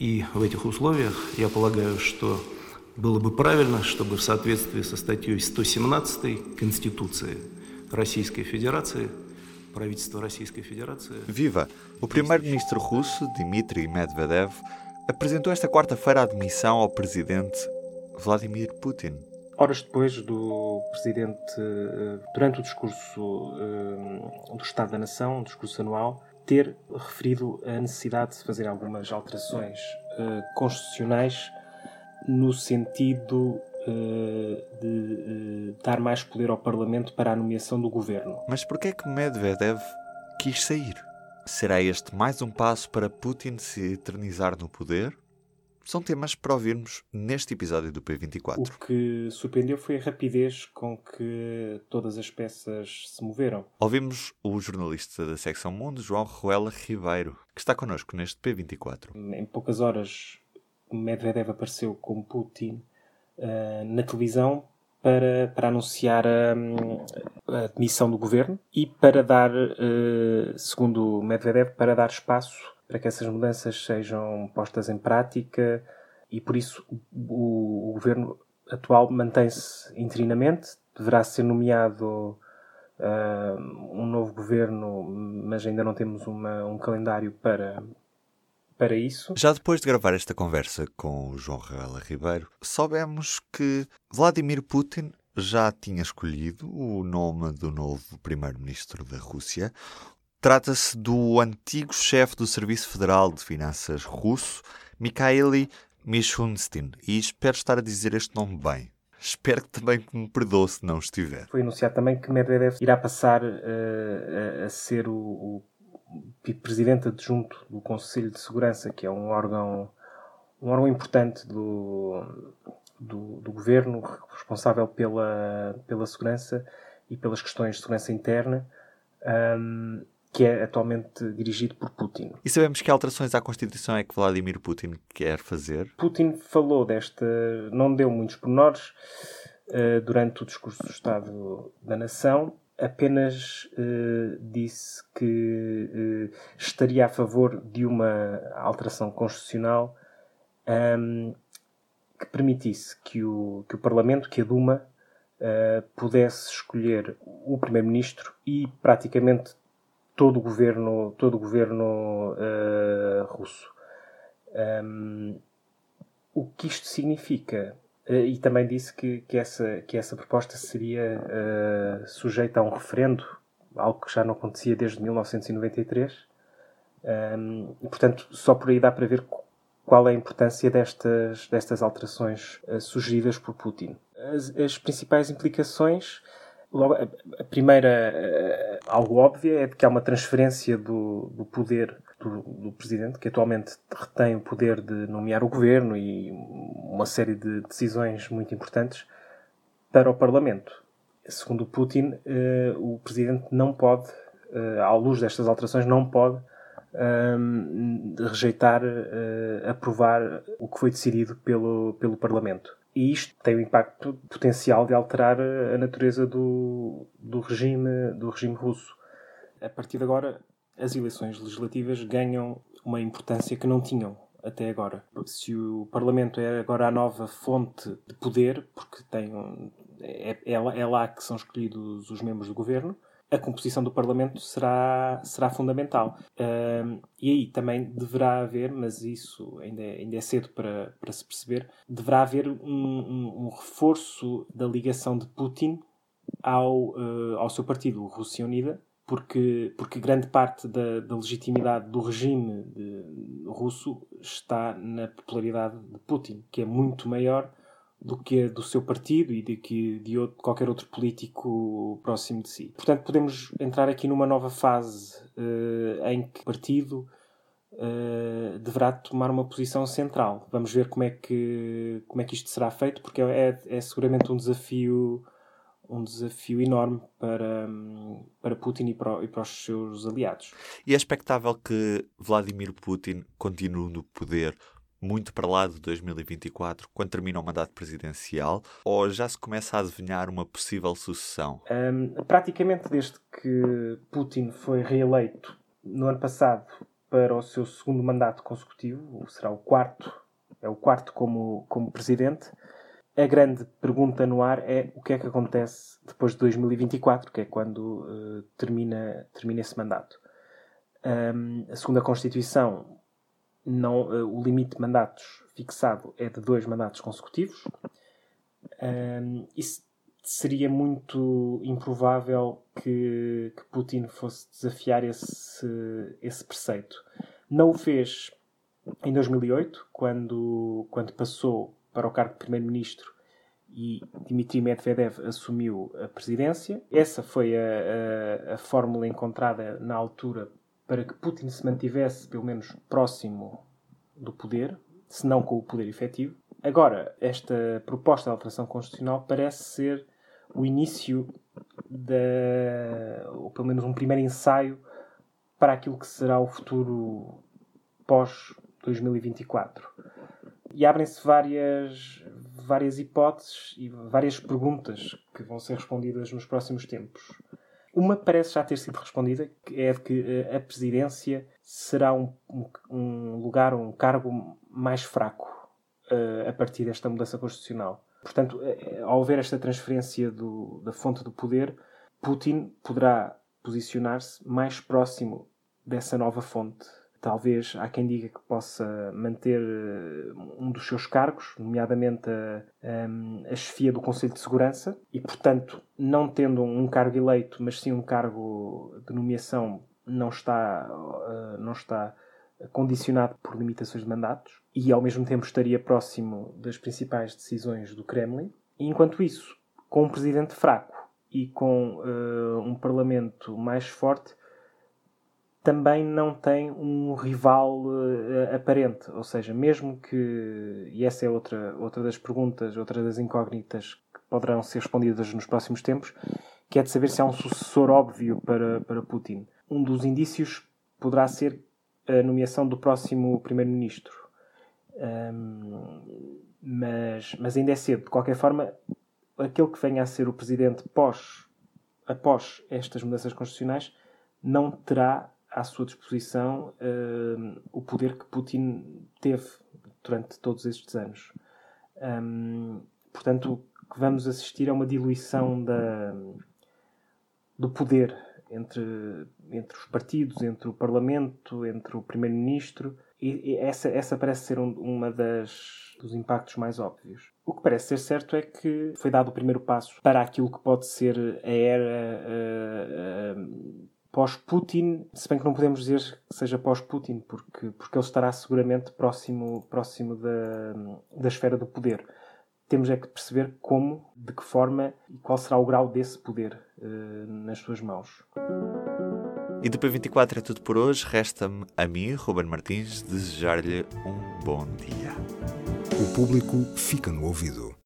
И в этих условиях я полагаю, что было бы правильно, чтобы в соответствии со статьей 117 Конституции Российской Федерации правительство Российской Федерации... Viva! O primeiro-ministro russo, Dmitry Medvedev, apresentou esta quarta-feira a admissão ao presidente Vladimir Putin. Horas depois do presidente, eh, durante o discurso eh, do Estado da Nação, um discurso anual, ter referido a necessidade de fazer algumas alterações eh, constitucionais no sentido de dar mais poder ao Parlamento para a nomeação do governo. Mas por que é que Medvedev quis sair? Será este mais um passo para Putin se eternizar no poder? São temas para ouvirmos neste episódio do P24. O que surpreendeu foi a rapidez com que todas as peças se moveram. Ouvimos o jornalista da secção Mundo, João Ruela Ribeiro, que está connosco neste P24. Em poucas horas, Medvedev apareceu com Putin uh, na televisão para, para anunciar a, a, demissão do governo e para dar, uh, segundo Medvedev, para dar espaço para que essas mudanças sejam postas em prática e por isso o, o governo atual mantém-se interinamente, deverá ser nomeado uh, um novo governo, mas ainda não temos uma, um calendário para, para isso. Já depois de gravar esta conversa com o João Raela Ribeiro, soubemos que Vladimir Putin já tinha escolhido o nome do novo primeiro-ministro da Rússia, Trata-se do antigo chefe do Serviço Federal de Finanças russo, Mikhail Mishustin, e espero estar a dizer este nome bem. Espero que também me perdoe se não estiver. Foi anunciado também que Medvedev irá passar uh, a, ser o, o presidente adjunto do Conselho de Segurança, que é um órgão, um órgão importante do, do, do governo, responsável pela, pela segurança e pelas questões de segurança interna. Um, que é atualmente dirigido por Putin. E sabemos que alterações à Constituição é que Vladimir Putin quer fazer? Putin falou desta, não deu muitos pormenores uh, durante o discurso do Estado da Nação, apenas uh, disse que uh, estaria a favor de uma alteração constitucional um, que permitisse que o, que o Parlamento, que a Duma, pudesse escolher o Primeiro-Ministro e praticamente todo o governo, todo o governo uh, russo. Um, o que isto significa? Uh, e também disse que, que, essa, que essa proposta seria uh, sujeita a um referendo, algo que já não acontecia desde 1993. Um, e, portanto, só por aí dá para ver qual é a importância destas, destas alterações sugeridas por Putin. As, as principais implicações Logo, a primeira, algo óbvio, é de que há uma transferência do, do poder do, do, presidente, que atualmente retém o poder de nomear o governo e uma série de decisões muito importantes, para o Parlamento. Segundo Putin, eh, o presidente não pode, eh, à luz destas alterações, não pode ehm, rejeitar, eh, aprovar o que foi decidido pelo, pelo Parlamento. E isto tem o impacto potencial de alterar a natureza do, do, regime, do regime russo. A partir de agora, as eleições legislativas ganham uma importância que não tinham até agora. Se o Parlamento é agora a nova fonte de poder, porque tem um, é, é, é lá que são escolhidos os membros do governo, a composição do Parlamento será, será fundamental. Uh, e aí também deverá haver, mas isso ainda é, ainda é cedo para, para se perceber, deverá haver um, um, um reforço da ligação de Putin ao, uh, ao seu partido, Rússia Unida, porque, porque grande parte da, da legitimidade do regime de, russo está na popularidade de Putin, que é muito maior do que a do seu partido e de que de outro, qualquer outro político próximo de si. Portanto, podemos entrar aqui numa nova fase uh, em que o partido uh, deverá tomar uma posição central. Vamos ver como é que como é que isto será feito, porque é, é seguramente um desafio um desafio enorme para, para Putin e para, e para, os seus aliados. E é expectável que Vladimir Putin continue no poder muito para lá de 2024, quando termina o mandato presidencial, ou já se começa a adivinhar uma possível sucessão? Um, praticamente desde que Putin foi reeleito no ano passado, para o seu segundo mandato consecutivo, será o quarto, é o quarto como, como presidente. A grande pergunta no ar é o que é que acontece depois de 2024, que é quando uh, termina, termina esse mandato. Um, a segunda Constituição, não, uh, o limite de mandatos fixado é de dois mandatos consecutivos. Um, isso seria muito improvável que, que, Putin fosse desafiar esse, esse preceito. Não o fez em 2008, quando, quando passou para o cargo de primeiro-ministro e Dmitry Medvedev assumiu a presidência. Essa foi a, a, a, fórmula encontrada na altura para que Putin se mantivesse, pelo menos, próximo do poder, se não com o poder efetivo. Agora, esta proposta de alteração constitucional parece ser o início da, ou pelo menos um primeiro ensaio para aquilo que será o futuro pós 2024. E abrem-se várias, várias hipóteses e várias perguntas que vão ser respondidas nos próximos tempos. Uma parece já ter sido respondida, que é de que eh, a presidência será um, um, lugar, um cargo mais fraco uh, a partir desta mudança constitucional. Portanto, uh, ao haver esta transferência do, da fonte do poder, Putin poderá posicionar-se mais próximo dessa nova fonte Talvez há quem diga que possa manter eh, um dos seus cargos, nomeadamente a, a, a chefia do Conselho de Segurança, e, portanto, não tendo um cargo eleito, mas sim um cargo de nomeação, não está, uh, não está condicionado por limitações de mandatos e, ao mesmo tempo, estaria próximo das principais decisões do Kremlin. E, enquanto isso, com um presidente fraco e com uh, um parlamento mais forte, também não tem um rival uh, aparente. Ou seja, mesmo que. E essa é outra, outra das perguntas, outra das incógnitas que poderão ser respondidas nos próximos tempos, que é de saber se há um sucessor óbvio para, para Putin. Um dos indícios poderá ser a nomeação do próximo primeiro-ministro. Um, mas, mas ainda é cedo. De qualquer forma, aquele que venha a ser o presidente pós, após estas mudanças constitucionais não terá à sua disposição uh, o poder que Putin teve durante todos estes anos. Um, portanto, que vamos assistir é uma diluição da, do poder entre, entre os partidos, entre o Parlamento, entre o Primeiro-Ministro. E, e, essa, essa parece ser um, uma das dos impactos mais óbvios. O que parece ser certo é que foi dado o primeiro passo para aquilo que pode ser a era uh, uh, pós-Putin, se bem que não podemos dizer que seja pós-Putin, porque, porque ele estará seguramente próximo, próximo da, da esfera do poder. Temos é que perceber como, de que forma e qual será o grau desse poder uh, nas suas mãos. E do P24 é tudo por hoje. Resta-me a mim, Ruben Martins, desejar-lhe um bom dia. O público fica no ouvido.